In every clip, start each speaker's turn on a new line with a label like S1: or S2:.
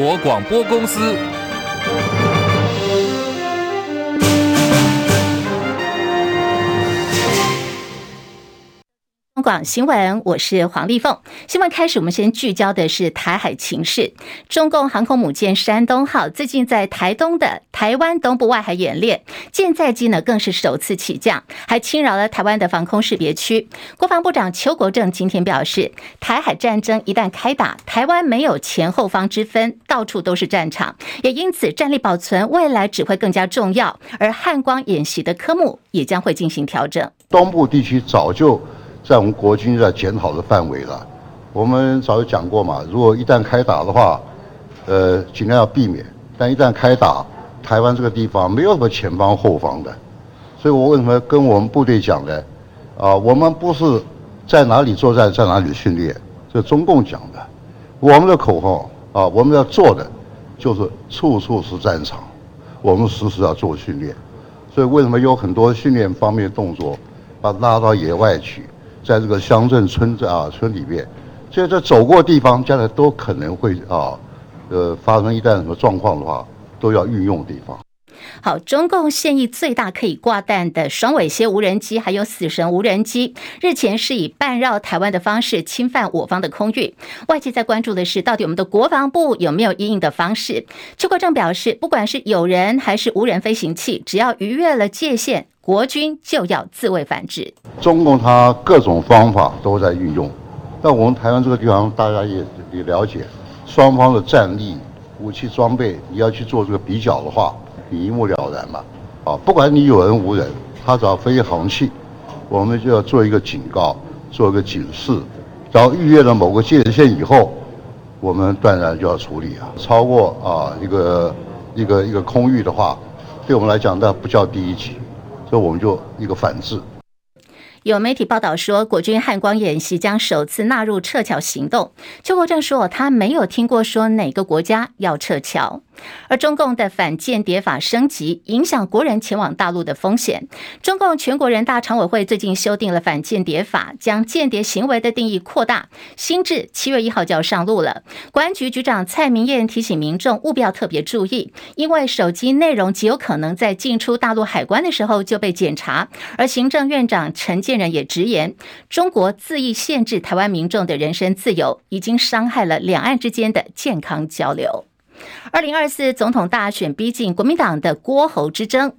S1: 国广播公司。
S2: 广新闻，我是黄丽凤。新闻开始，我们先聚焦的是台海情势。中共航空母舰山东号最近在台东的台湾东部外海演练，舰载机呢更是首次起降，还侵扰了台湾的防空识别区。国防部长邱国正今天表示，台海战争一旦开打，台湾没有前后方之分，到处都是战场，也因此战力保存未来只会更加重要。而汉光演习的科目也将会进行调整。
S3: 东部地区早就。在我们国军在检讨的范围了，我们早就讲过嘛。如果一旦开打的话，呃，尽量要避免。但一旦开打，台湾这个地方没有什么前方后方的，所以我为什么跟我们部队讲呢？啊，我们不是在哪里作战在哪里训练，这中共讲的。我们的口号啊，我们要做的就是处处是战场，我们时时要做训练。所以为什么有很多训练方面的动作，把拉到野外去？在这个乡镇村子啊村里面，所以这走过地方，将来都可能会啊，呃，发生一旦什么状况的话，都要运用的地方。
S2: 好，中共现役最大可以挂弹的双尾蝎无人机，还有死神无人机，日前是以半绕台湾的方式侵犯我方的空域。外界在关注的是，到底我们的国防部有没有因应的方式？邱国正表示，不管是有人还是无人飞行器，只要逾越了界限。国军就要自卫反制。
S3: 中共他各种方法都在运用，但我们台湾这个地方，大家也也了解，双方的战力、武器装备，你要去做这个比较的话，你一目了然嘛。啊，不管你有人无人，他只要飞航器，我们就要做一个警告，做一个警示。然后逾越了某个界限以后，我们断然就要处理啊。超过啊一个一个一个空域的话，对我们来讲，那不叫第一级。所以我们就一个反制。
S2: 有媒体报道说，国军汉光演习将首次纳入撤侨行动。邱国正说，他没有听过说哪个国家要撤侨。而中共的反间谍法升级，影响国人前往大陆的风险。中共全国人大常委会最近修订了反间谍法，将间谍行为的定义扩大，新制七月一号就要上路了。国安局局长蔡明彦提醒民众务必要特别注意，因为手机内容极有可能在进出大陆海关的时候就被检查。而行政院长陈建仁也直言，中国恣意限制台湾民众的人身自由，已经伤害了两岸之间的健康交流。二零二四总统大选逼近，国民党的郭侯之争，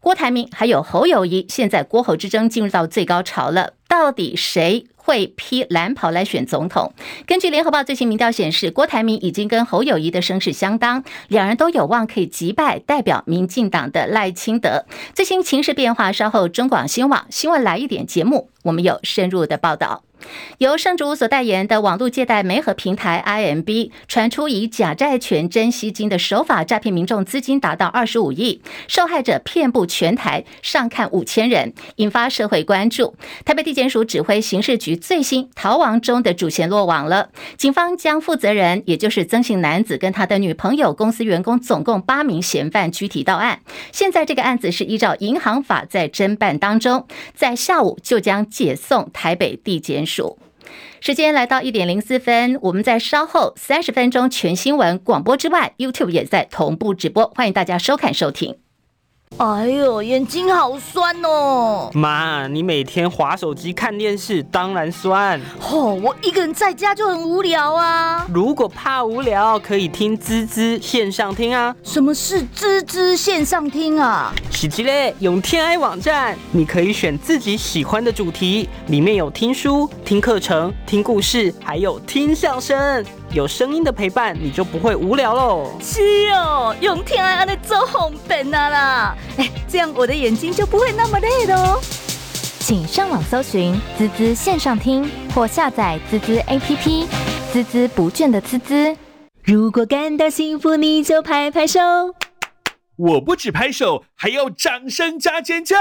S2: 郭台铭还有侯友谊，现在郭侯之争进入到最高潮了，到底谁会披蓝袍来选总统？根据联合报最新民调显示，郭台铭已经跟侯友谊的声势相当，两人都有望可以击败代表民进党的赖清德。最新情势变化，稍后中广新闻网新闻来一点节目，我们有深入的报道。由圣主所代言的网络借贷媒合平台 IMB 传出以假债权真吸金的手法诈骗民众资金达到二十五亿，受害者遍布全台，上看五千人，引发社会关注。台北地检署指挥刑事局最新逃亡中的主嫌落网了，警方将负责人，也就是曾姓男子跟他的女朋友、公司员工总共八名嫌犯拘提到案。现在这个案子是依照银行法在侦办当中，在下午就将解送台北地检数。时间来到一点零四分，我们在稍后三十分钟全新闻广播之外，YouTube 也在同步直播，欢迎大家收看收听。
S4: 哎呦，眼睛好酸哦！
S5: 妈，你每天划手机看电视，当然酸。
S4: 哦，我一个人在家就很无聊啊。
S5: 如果怕无聊，可以听滋滋线上听啊。
S4: 什么是滋滋线上听啊？
S5: 喜吉嘞，用天爱网站，你可以选自己喜欢的主题，里面有听书、听课程、听故事，还有听相声。有声音的陪伴，你就不会无聊喽。
S4: 是哦，用天安安的做红本啊啦！哎，这样我的眼睛就不会那么累喽。
S6: 请上网搜寻滋滋线上听，或下载滋滋 APP，滋滋不倦的滋滋。
S4: 如果感到幸福，你就拍拍手。
S7: 我不止拍手，还要掌声加尖叫。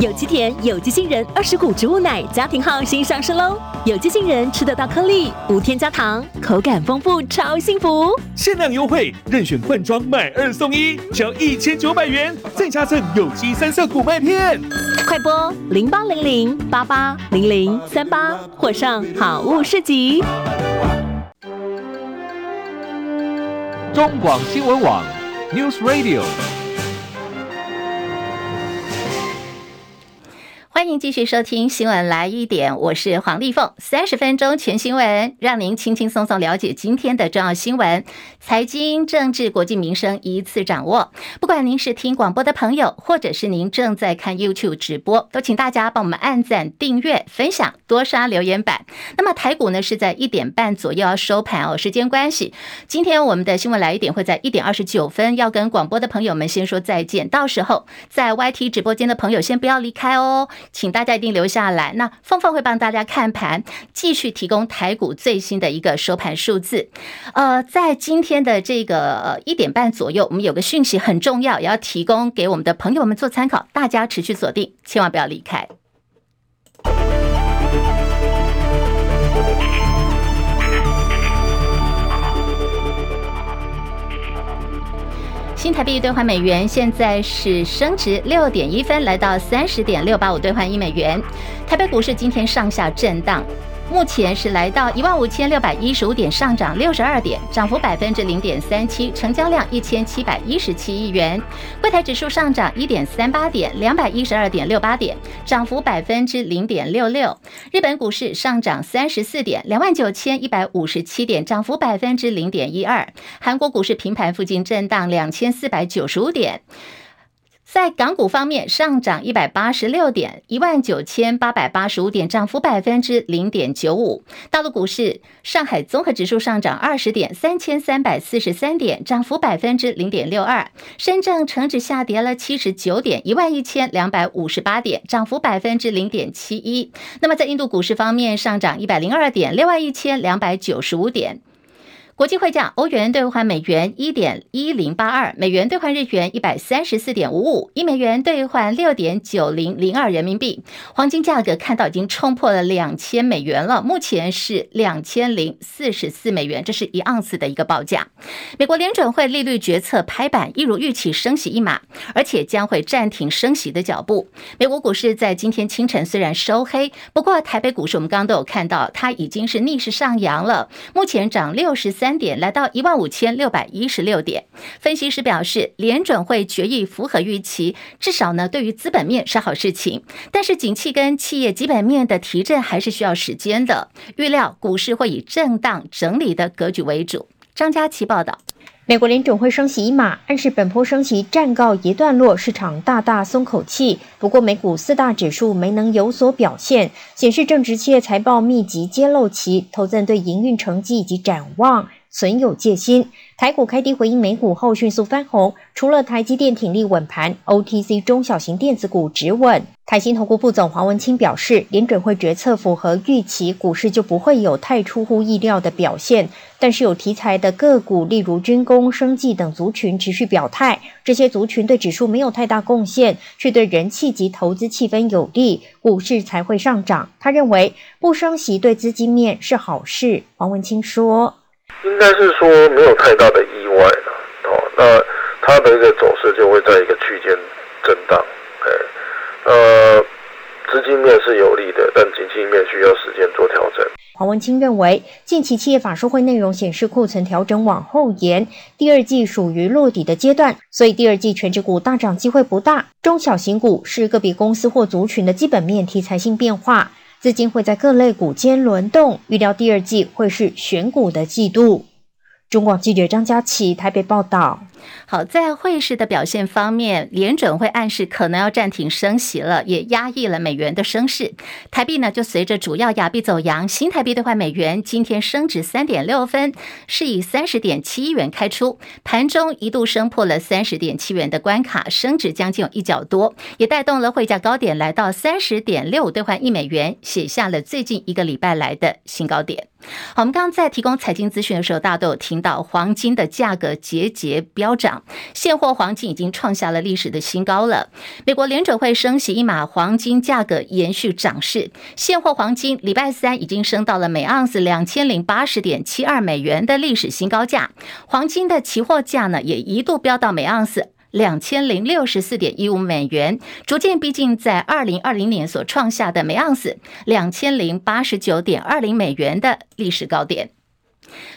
S4: 有机甜，有机杏仁，二十谷植物奶，家庭号新上市喽！有机杏仁吃得到颗粒，无添加糖，口感丰富，超幸福！
S7: 限量优惠，任选罐装买二送一，只要一千九百元，再加赠有机三色谷麦片。
S4: 快播零八零零八八零零三八，或上好物市集。
S1: 中广新闻网 News Radio。
S2: 欢迎继续收听新闻来一点，我是黄丽凤。三十分钟全新闻，让您轻轻松松了解今天的重要新闻、财经、政治、国际民生一次掌握。不管您是听广播的朋友，或者是您正在看 YouTube 直播，都请大家帮我们按赞、订阅、分享，多刷留言板。那么台股呢是在一点半左右要收盘哦，时间关系，今天我们的新闻来一点会在一点二十九分要跟广播的朋友们先说再见。到时候在 YT 直播间的朋友先不要离开哦。请大家一定留下来。那凤凤会帮大家看盘，继续提供台股最新的一个收盘数字。呃，在今天的这个一点半左右，我们有个讯息很重要，也要提供给我们的朋友们做参考。大家持续锁定，千万不要离开。台币兑换美元现在是升值六点一分，来到三十点六八五兑换一美元。台北股市今天上下震荡。目前是来到一万五千六百一十五点，上涨六十二点，涨幅百分之零点三七，成交量一千七百一十七亿元。柜台指数上涨一点三八点，两百一十二点六八点，涨幅百分之零点六六。日本股市上涨三十四点，两万九千一百五十七点，涨幅百分之零点一二。韩国股市平盘附近震荡两千四百九十五点。在港股方面，上涨一百八十六点，一万九千八百八十五点，涨幅百分之零点九五。大陆股市，上海综合指数上涨二十点，三千三百四十三点，涨幅百分之零点六二。深圳成指下跌了七十九点，一万一千两百五十八点，涨幅百分之零点七一。那么在印度股市方面，上涨一百零二点，六万一千两百九十五点。国际汇价：欧元兑换美元一点一零八二，美元兑换日元一百三十四点五五，一美元兑换六点九零零二人民币。黄金价格看到已经冲破了两千美元了，目前是两千零四十四美元，这是一盎司的一个报价。美国联准会利率决策拍板，一如预期升息一码，而且将会暂停升息的脚步。美国股市在今天清晨虽然收黑，不过台北股市我们刚刚都有看到，它已经是逆势上扬了，目前涨六十三。三点来到一万五千六百一十六点。分析师表示，联准会决议符合预期，至少呢对于资本面是好事情。但是景气跟企业基本面的提振还是需要时间的。预料股市会以震荡整理的格局为主。张佳琪报道。
S8: 美国联准会升息一码，暗示本波升息暂告一段落，市场大大松口气。不过美股四大指数没能有所表现，显示正值企业财报密集揭露期，投资人对营运成绩以及展望存有戒心。台股开低回应美股后迅速翻红，除了台积电挺立稳盘，OTC 中小型电子股止稳。台新投顾副总黄文清表示，联准会决策符合预期，股市就不会有太出乎意料的表现。但是有题材的个股，例如军工、生技等族群持续表态，这些族群对指数没有太大贡献，却对人气及投资气氛有利，股市才会上涨。他认为不升息对资金面是好事。黄文清说。
S9: 应该是说没有太大的意外了，哦，那它的一个走势就会在一个区间震荡，哎，呃，资金面是有利的，但经济面需要时间做调整。
S8: 黄文清认为，近期企业法说会内容显示库存调整往后延，第二季属于落底的阶段，所以第二季权值股大涨机会不大，中小型股是个别公司或族群的基本面题材性变化。资金会在各类股间轮动，预料第二季会是选股的季度。中广记者张佳琪台北报道。
S2: 好，在汇市的表现方面，联准会暗示可能要暂停升息了，也压抑了美元的升势。台币呢，就随着主要亚币走扬，新台币兑换美元今天升值三点六分，是以三十点七一元开出，盘中一度升破了三十点七元的关卡，升值将近有一角多，也带动了汇价高点来到三十点六兑换一美元，写下了最近一个礼拜来的新高点。好，我们刚刚在提供财经资讯的时候，大家都有听到黄金的价格节节飙涨，现货黄金已经创下了历史的新高了。美国联准会升息一码，黄金价格延续涨势，现货黄金礼拜三已经升到了每盎司两千零八十点七二美元的历史新高价，黄金的期货价呢也一度飙到每盎司。两千零六十四点一五美元，逐渐逼近在二零二零年所创下的每盎司两千零八十九点二零美元的历史高点。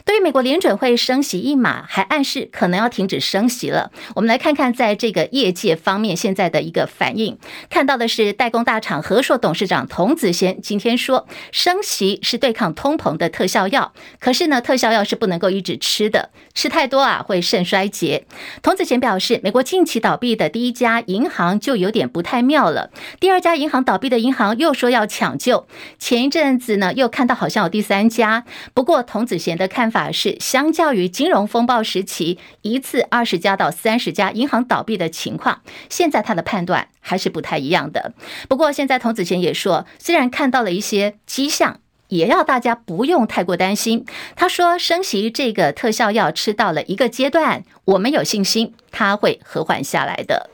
S2: 对于美国联准会升息一码，还暗示可能要停止升息了。我们来看看在这个业界方面现在的一个反应。看到的是代工大厂和硕董事长童子贤今天说，升息是对抗通膨的特效药。可是呢，特效药是不能够一直吃的，吃太多啊会肾衰竭。童子贤表示，美国近期倒闭的第一家银行就有点不太妙了，第二家银行倒闭的银行又说要抢救，前一阵子呢又看到好像有第三家。不过童子贤的看法是，相较于金融风暴时期一次二十家到三十家银行倒闭的情况，现在他的判断还是不太一样的。不过现在童子贤也说，虽然看到了一些迹象，也要大家不用太过担心。他说，升息这个特效药吃到了一个阶段，我们有信心它会和缓下来的。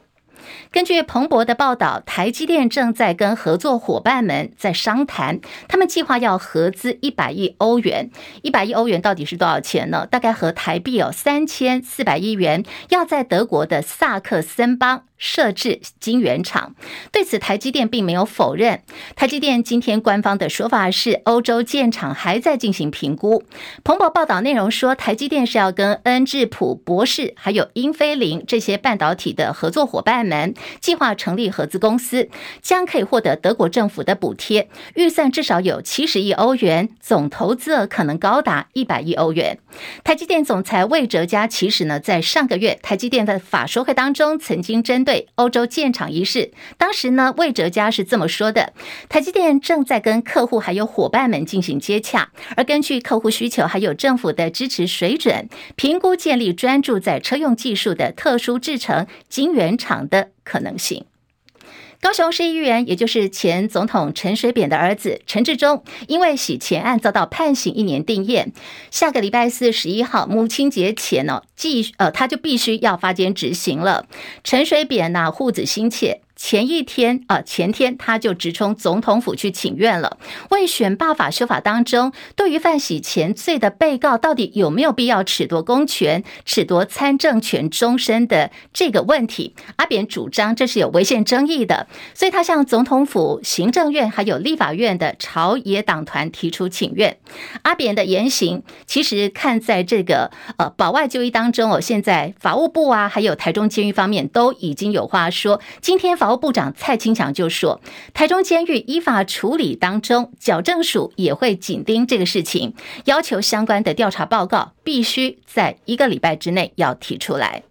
S2: 根据彭博的报道，台积电正在跟合作伙伴们在商谈，他们计划要合资一百亿欧元。一百亿欧元到底是多少钱呢？大概和台币有三千四百亿元，要在德国的萨克森邦。设置晶圆厂，对此台积电并没有否认。台积电今天官方的说法是，欧洲建厂还在进行评估。彭博报道内容说，台积电是要跟恩智浦、博世还有英飞凌这些半导体的合作伙伴们计划成立合资公司，将可以获得德国政府的补贴，预算至少有七十亿欧元，总投资额可能高达一百亿欧元。台积电总裁魏哲嘉其实呢，在上个月台积电的法说会当中曾经针对欧洲建厂一事，当时呢，魏哲家是这么说的：台积电正在跟客户还有伙伴们进行接洽，而根据客户需求还有政府的支持水准，评估建立专注在车用技术的特殊制成晶圆厂的可能性。高雄市议员，也就是前总统陈水扁的儿子陈志忠，因为洗钱案遭到判刑一年定谳。下个礼拜四十一号母亲节前呢，继呃他就必须要发监执行了。陈水扁呐，护子心切。前一天啊，前天他就直冲总统府去请愿了，为选罢法修法当中，对于犯洗钱罪的被告到底有没有必要褫夺公权、褫夺参政权终身的这个问题，阿扁主张这是有违宪争议的，所以他向总统府、行政院还有立法院的朝野党团提出请愿。阿扁的言行其实看在这个呃保外就医当中哦，现在法务部啊，还有台中监狱方面都已经有话说，今天法。劳部长蔡清祥就说：“台中监狱依法处理当中，矫正署也会紧盯这个事情，要求相关的调查报告必须在一个礼拜之内要提出来。”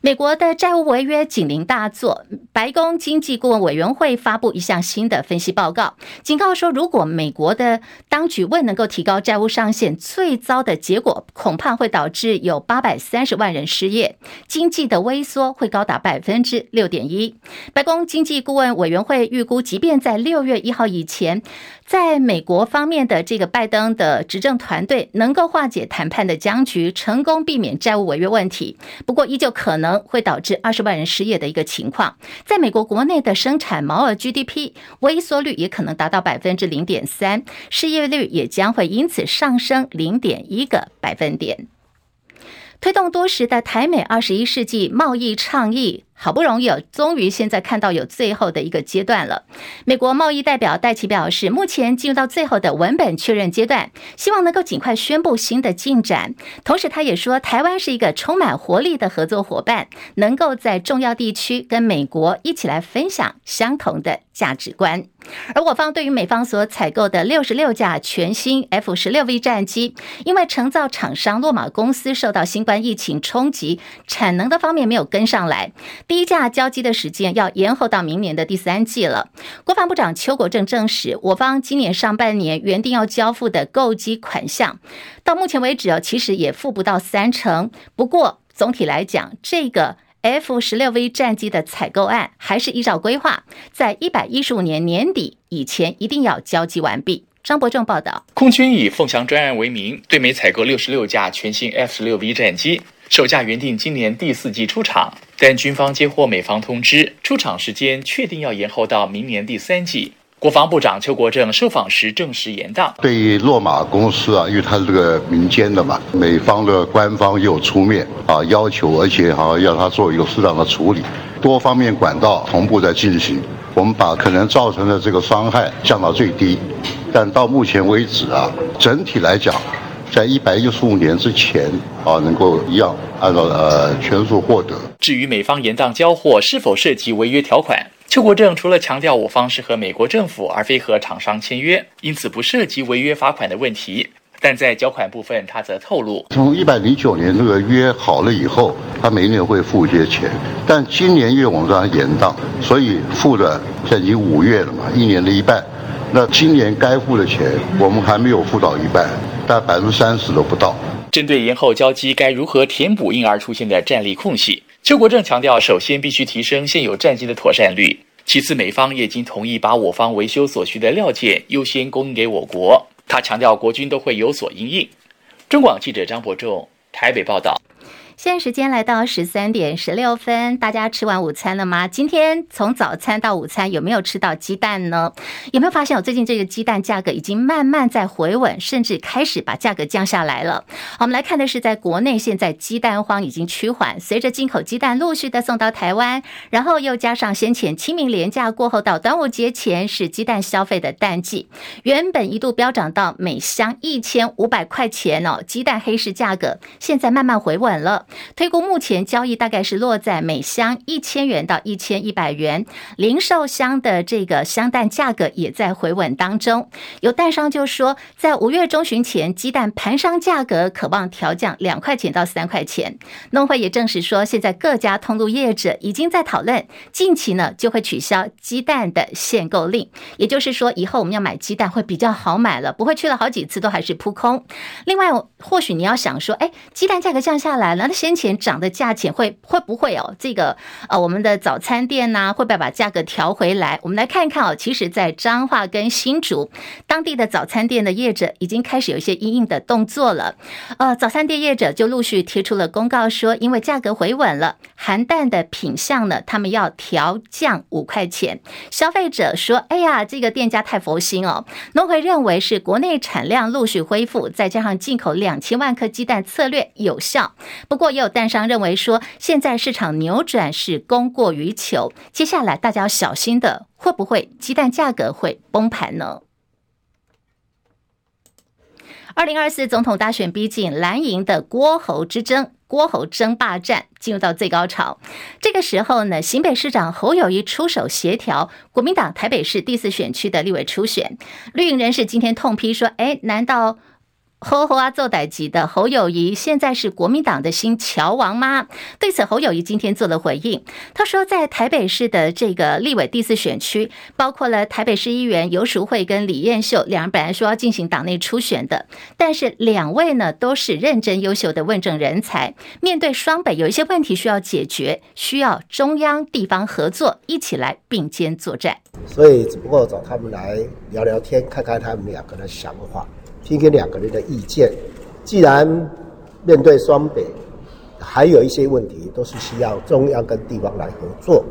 S2: 美国的债务违约警铃大作，白宫经济顾问委员会发布一项新的分析报告，警告说，如果美国的当局未能够提高债务上限，最糟的结果恐怕会导致有八百三十万人失业，经济的萎缩会高达百分之六点一。白宫经济顾问委员会预估，即便在六月一号以前，在美国方面的这个拜登的执政团队能够化解谈判的僵局，成功避免债务违约问题，不过依旧可能能会导致二十万人失业的一个情况。在美国国内的生产毛额 GDP 萎缩率也可能达到百分之零点三，失业率也将会因此上升零点一个百分点。推动多时的台美二十一世纪贸易倡议。好不容易有，终于现在看到有最后的一个阶段了。美国贸易代表戴奇表示，目前进入到最后的文本确认阶段，希望能够尽快宣布新的进展。同时，他也说，台湾是一个充满活力的合作伙伴，能够在重要地区跟美国一起来分享相同的价值观。而我方对于美方所采购的六十六架全新 F 十六 V 战机，因为承造厂商洛马公司受到新冠疫情冲击，产能的方面没有跟上来。第一架交机的时间要延后到明年的第三季了。国防部长邱国正证实，我方今年上半年原定要交付的购机款项，到目前为止哦，其实也付不到三成。不过总体来讲，这个 F 十六 V 战机的采购案还是依照规划，在一百一十五年年底以前一定要交机完毕。张伯仲报道，
S10: 空军以凤翔专案为名，对美采购六十六架全新 F 十六 V 战机。售价原定今年第四季出厂，但军方接获美方通知，出厂时间确定要延后到明年第三季。国防部长邱国正受访时证实延宕。
S3: 对于洛马公司啊，因为它是这个民间的嘛，美方的官方又出面啊，要求而且哈要他做一个适当的处理，多方面管道同步在进行，我们把可能造成的这个伤害降到最低。但到目前为止啊，整体来讲。在一百一十五年之前啊，能够一样按照呃全数获得。
S10: 至于美方延宕交货是否涉及违约条款，邱国正除了强调我方是和美国政府而非和厂商签约，因此不涉及违约罚款的问题。但在缴款部分，他则透露，
S3: 从一百零九年这个约好了以后，他每年会付一些钱，但今年因为我们延宕，所以付的现在已经五月了嘛，一年的一半。那今年该付的钱，我们还没有付到一半，大百分之三十都不到。
S10: 针对延后交机该如何填补因而出现的战力空隙，邱国正强调，首先必须提升现有战机的妥善率，其次美方也已经同意把我方维修所需的料件优先供应给我国。他强调，国军都会有所应应。中广记者张伯仲台北报道。
S2: 现在时间来到十三点十六分，大家吃完午餐了吗？今天从早餐到午餐有没有吃到鸡蛋呢？有没有发现我最近这个鸡蛋价格已经慢慢在回稳，甚至开始把价格降下来了？我们来看的是在国内，现在鸡蛋荒已经趋缓，随着进口鸡蛋陆续的送到台湾，然后又加上先前清明廉假过后到端午节前是鸡蛋消费的淡季，原本一度飙涨到每箱一千五百块钱哦，鸡蛋黑市价格现在慢慢回稳了。推估目前交易大概是落在每箱一千元到一千一百元，零售箱的这个箱蛋价格也在回稳当中。有蛋商就说，在五月中旬前，鸡蛋盘商价格可望调降两块钱到三块钱。农会也证实说，现在各家通路业者已经在讨论，近期呢就会取消鸡蛋的限购令，也就是说，以后我们要买鸡蛋会比较好买了，不会去了好几次都还是扑空。另外，或许你要想说，哎，鸡蛋价格降下来了，先前涨的价钱会会不会哦？这个呃，我们的早餐店呢，会不会把价格调回来？我们来看一看哦。其实，在彰化跟新竹当地的早餐店的业者已经开始有一些因应的动作了。呃，早餐店业者就陆续贴出了公告说，因为价格回稳了，含蛋的品项呢，他们要调降五块钱。消费者说：“哎呀，这个店家太佛心哦。”农会认为是国内产量陆续恢复，再加上进口两千万颗鸡蛋策略有效。不过也有蛋商认为说，现在市场扭转是供过于求，接下来大家要小心的，会不会鸡蛋价格会崩盘呢？二零二四总统大选逼近，蓝营的郭侯之争、郭侯争霸战进入到最高潮。这个时候呢，新北市长侯友谊出手协调国民党台北市第四选区的立委初选。绿营人士今天痛批说：“哎，难道？”侯侯啊，做代级的侯友谊现在是国民党的新乔王吗？对此，侯友谊今天做了回应。他说，在台北市的这个立委第四选区，包括了台北市议员游淑慧跟李彦秀两人，本来说要进行党内初选的，但是两位呢都是认真优秀的问政人才，面对双北有一些问题需要解决，需要中央地方合作一起来并肩作战。
S11: 所以，只不过找他们来聊聊天，看看他们两个的想法。听听两个人的意见。既然面对双北，还有一些问题都是需要中央跟地方来合作，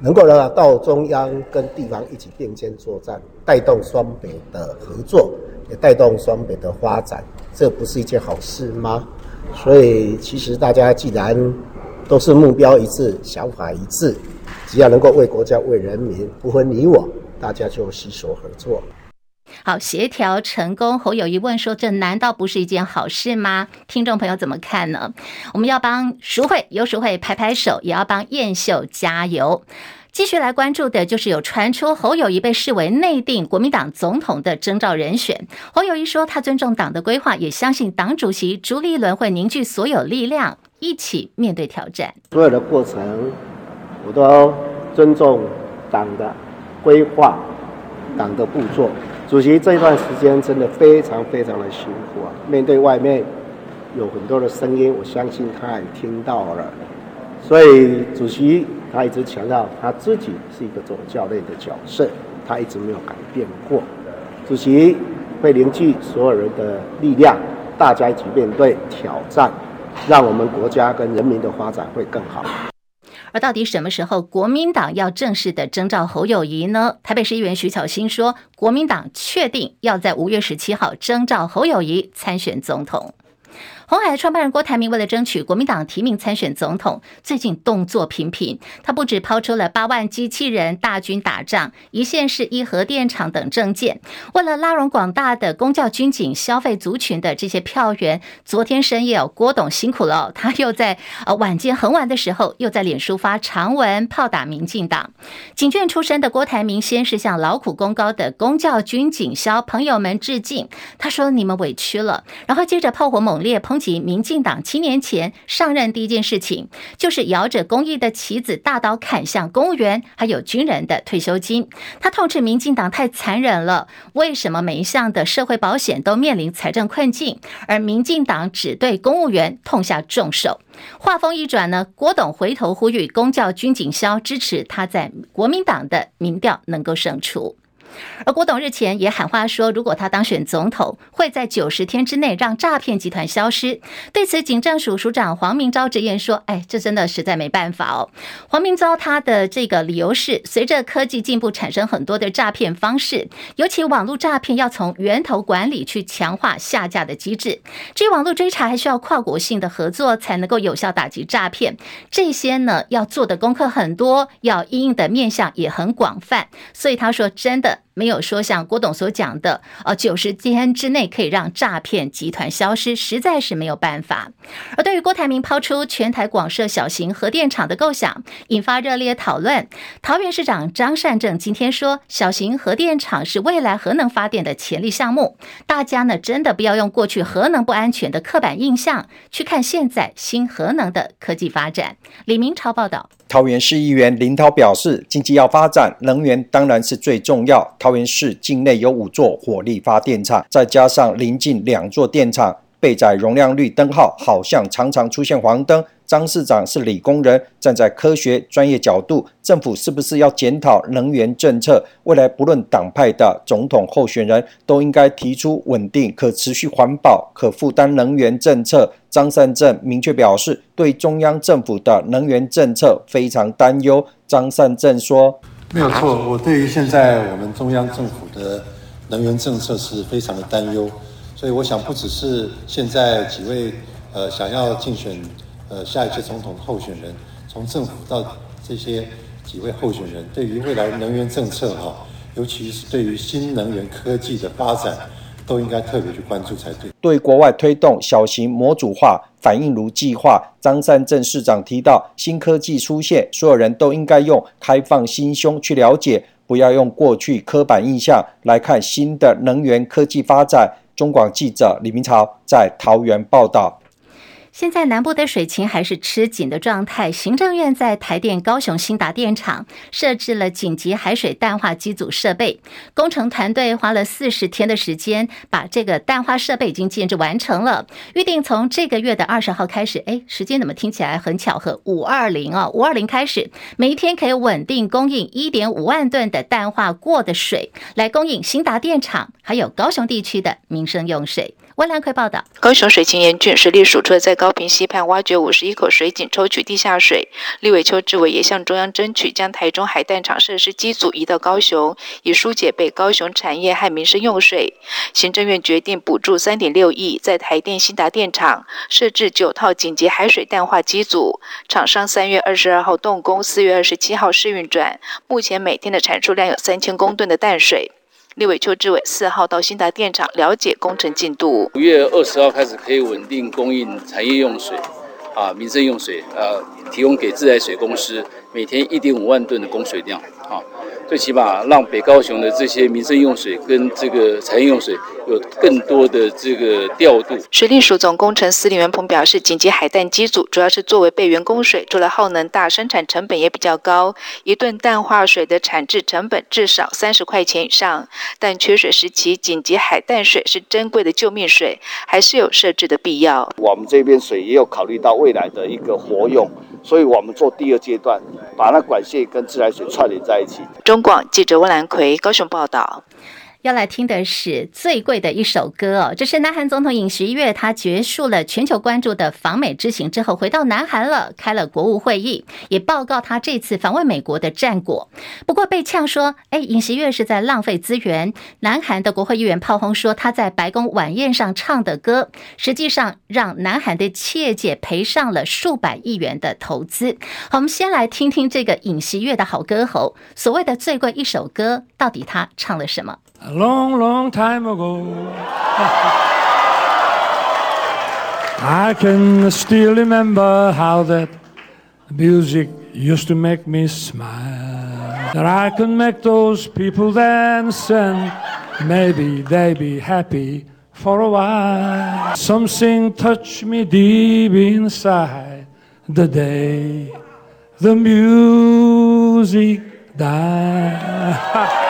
S11: 能够呢到中央跟地方一起并肩作战，带动双北的合作，也带动双北的发展，这不是一件好事吗？所以其实大家既然都是目标一致、想法一致，只要能够为国家、为人民，不分你我，大家就携手合作。
S2: 好，协调成功。侯友宜问说：“这难道不是一件好事吗？”听众朋友怎么看呢？我们要帮淑慧、尤淑慧拍拍手，也要帮彦秀加油。继续来关注的就是有传出侯友宜被视为内定国民党总统的征召人选。侯友宜说：“他尊重党的规划，也相信党主席朱立伦会凝聚所有力量，一起面对挑战。
S11: 所有的过程，我都尊重党的规划，党的步骤。”主席这一段时间真的非常非常的辛苦啊！面对外面有很多的声音，我相信他也听到了。所以主席他一直强调他自己是一个总教练的角色，他一直没有改变过。主席会凝聚所有人的力量，大家一起面对挑战，让我们国家跟人民的发展会更好。
S2: 而到底什么时候国民党要正式的征召侯友谊呢？台北市议员徐巧芯说，国民党确定要在五月十七号征召侯友谊参选总统。红海创办人郭台铭为了争取国民党提名参选总统，最近动作频频。他不止抛出了八万机器人大军打仗、一线是一核电厂等政见，为了拉拢广大的公教军警消费族群的这些票源，昨天深夜哦，郭董辛苦了，他又在呃晚间很晚的时候，又在脸书发长文炮打民进党。警眷出身的郭台铭先是向劳苦功高的公教军警消朋友们致敬，他说你们委屈了，然后接着炮火猛烈烈抨击民进党七年前上任第一件事情就是摇着公益的旗子大刀砍向公务员还有军人的退休金。他痛斥民进党太残忍了，为什么每一项的社会保险都面临财政困境，而民进党只对公务员痛下重手？话锋一转呢，郭董回头呼吁公教军警消支持他在国民党的民调能够胜出。而郭董日前也喊话说，如果他当选总统，会在九十天之内让诈骗集团消失。对此，警政署署长黄明昭直言说：“哎，这真的实在没办法哦。”黄明昭他的这个理由是，随着科技进步，产生很多的诈骗方式，尤其网络诈骗要从源头管理去强化下架的机制。至于网络追查，还需要跨国性的合作才能够有效打击诈骗。这些呢，要做的功课很多，要因应的面向也很广泛。所以他说，真的。没有说像郭董所讲的，呃，九十天之内可以让诈骗集团消失，实在是没有办法。而对于郭台铭抛出全台广设小型核电厂的构想，引发热烈讨论。桃园市长张善政今天说，小型核电厂是未来核能发电的潜力项目，大家呢真的不要用过去核能不安全的刻板印象去看现在新核能的科技发展。李明超报道。
S12: 桃园市议员林涛表示，经济要发展，能源当然是最重要。桃园市境内有五座火力发电厂，再加上邻近两座电厂，备载容量率灯号好像常常出现黄灯。张市长是理工人，站在科学专业角度，政府是不是要检讨能源政策？未来不论党派的总统候选人都应该提出稳定、可持续、环保、可负担能源政策。张善政明确表示，对中央政府的能源政策非常担忧。张善政说：“
S13: 没有错，我对于现在我们中央政府的能源政策是非常的担忧。所以我想，不只是现在几位呃想要竞选。”呃，下一届总统候选人，从政府到这些几位候选人，对于未来能源政策哈，尤其是对于新能源科技的发展，都应该特别去关注才对。
S12: 对国外推动小型模组化反应炉计划，张善政市长提到，新科技出现，所有人都应该用开放心胸去了解，不要用过去刻板印象来看新的能源科技发展。中广记者李明朝在桃园报道。
S2: 现在南部的水情还是吃紧的状态。行政院在台电高雄兴达电厂设置了紧急海水淡化机组设备，工程团队花了四十天的时间，把这个淡化设备已经建置完成了。预定从这个月的二十号开始，哎，时间怎么听起来很巧合？五二零啊，五二零开始，每一天可以稳定供应一点五万吨的淡化过的水，来供应兴达电厂还有高雄地区的民生用水。温兰奎报道，
S14: 高雄水情严峻，水利署除了在高屏溪畔挖掘五十一口水井抽取地下水，立委邱志伟也向中央争取将台中海淡厂设施机组移到高雄，以疏解被高雄产业和民生用水。行政院决定补助三点六亿，在台电兴达电厂设置九套紧急海水淡化机组，厂商三月二十二号动工，四月二十七号试运转，目前每天的产出量有三千公吨的淡水。立委邱志伟四号到新达电厂了解工程进度。
S15: 五月二十号开始可以稳定供应产业用水，啊，民生用水，呃，提供给自来水公司每天一点五万吨的供水量，啊。最起码让北高雄的这些民生用水跟这个产业用水有更多的这个调度。
S14: 水利署总工程司林元鹏表示，紧急海淡机组主要是作为备援供水，除了耗能大，生产成本也比较高，一吨淡化水的产制成本至少三十块钱以上。但缺水时期，紧急海淡水是珍贵的救命水，还是有设置的必要。
S16: 我们这边水也有考虑到未来的一个活用，所以我们做第二阶段，把那管线跟自来水串联在一起。
S14: 中广记者温兰奎高雄报道。
S2: 要来听的是最贵的一首歌哦，这是南韩总统尹锡悦，他结束了全球关注的访美之行之后，回到南韩了，开了国务会议，也报告他这次访问美国的战果。不过被呛说，哎，尹锡悦是在浪费资源。南韩的国会议员炮轰说，他在白宫晚宴上唱的歌，实际上让南韩的企业界赔上了数百亿元的投资。好，我们先来听听这个尹锡悦的好歌喉，所谓的最贵一首歌，到底他唱了什么
S17: ？A long, long time ago, I can still remember how that music used to make me smile. That I could make those people dance and maybe they be happy for a while. Something touched me deep inside the day the music died.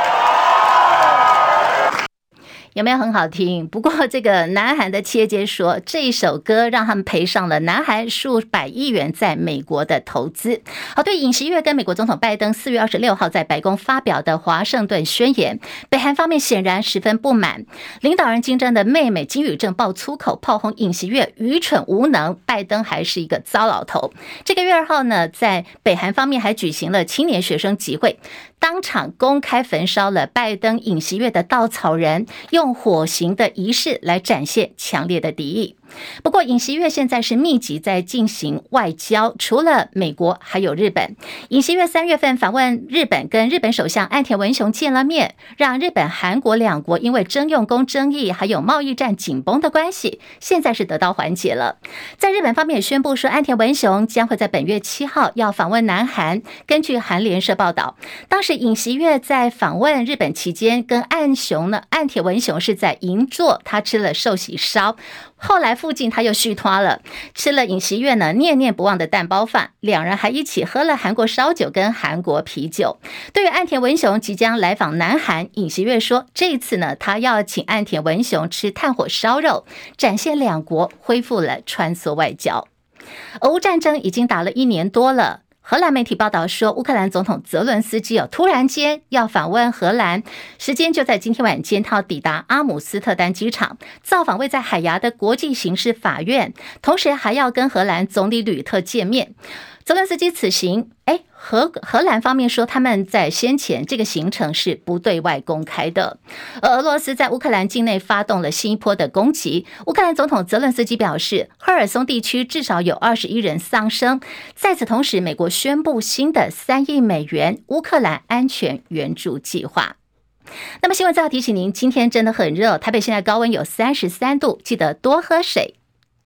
S2: 有没有很好听？不过这个南韩的企业界说，这一首歌让他们赔上了南韩数百亿元在美国的投资。好，对尹锡悦跟美国总统拜登四月二十六号在白宫发表的华盛顿宣言，北韩方面显然十分不满。领导人金正的妹妹金宇正爆粗口炮轰尹锡悦愚蠢无能，拜登还是一个糟老头。这个月二号呢，在北韩方面还举行了青年学生集会。当场公开焚烧了拜登尹锡悦的稻草人，用用火刑的仪式来展现强烈的敌意。不过，尹锡悦现在是密集在进行外交，除了美国，还有日本。尹锡悦三月份访问日本，跟日本首相岸田文雄见了面，让日本、韩国两国因为征用工争议还有贸易战紧绷的关系，现在是得到缓解了。在日本方面也宣布说，岸田文雄将会在本月七号要访问南韩。根据韩联社报道，当时尹锡悦在访问日本期间，跟岸雄呢，岸田文雄是在银座，他吃了寿喜烧。后来附近他又续拖了，吃了尹锡悦呢念念不忘的蛋包饭，两人还一起喝了韩国烧酒跟韩国啤酒。对于岸田文雄即将来访南韩，尹锡悦说，这一次呢，他要请岸田文雄吃炭火烧肉，展现两国恢复了穿梭外交。俄乌战争已经打了一年多了。荷兰媒体报道说，乌克兰总统泽伦斯基哦，突然间要访问荷兰，时间就在今天晚间，他要抵达阿姆斯特丹机场，造访位在海牙的国际刑事法院，同时还要跟荷兰总理吕特见面。泽伦斯基此行，哎，荷荷兰方面说他们在先前这个行程是不对外公开的。而俄罗斯在乌克兰境内发动了新一波的攻击，乌克兰总统泽伦斯基表示，赫尔松地区至少有二十一人丧生。在此同时，美国宣布新的三亿美元乌克兰安全援助计划。那么新闻再要提醒您，今天真的很热，台北现在高温有三十三度，记得多喝水。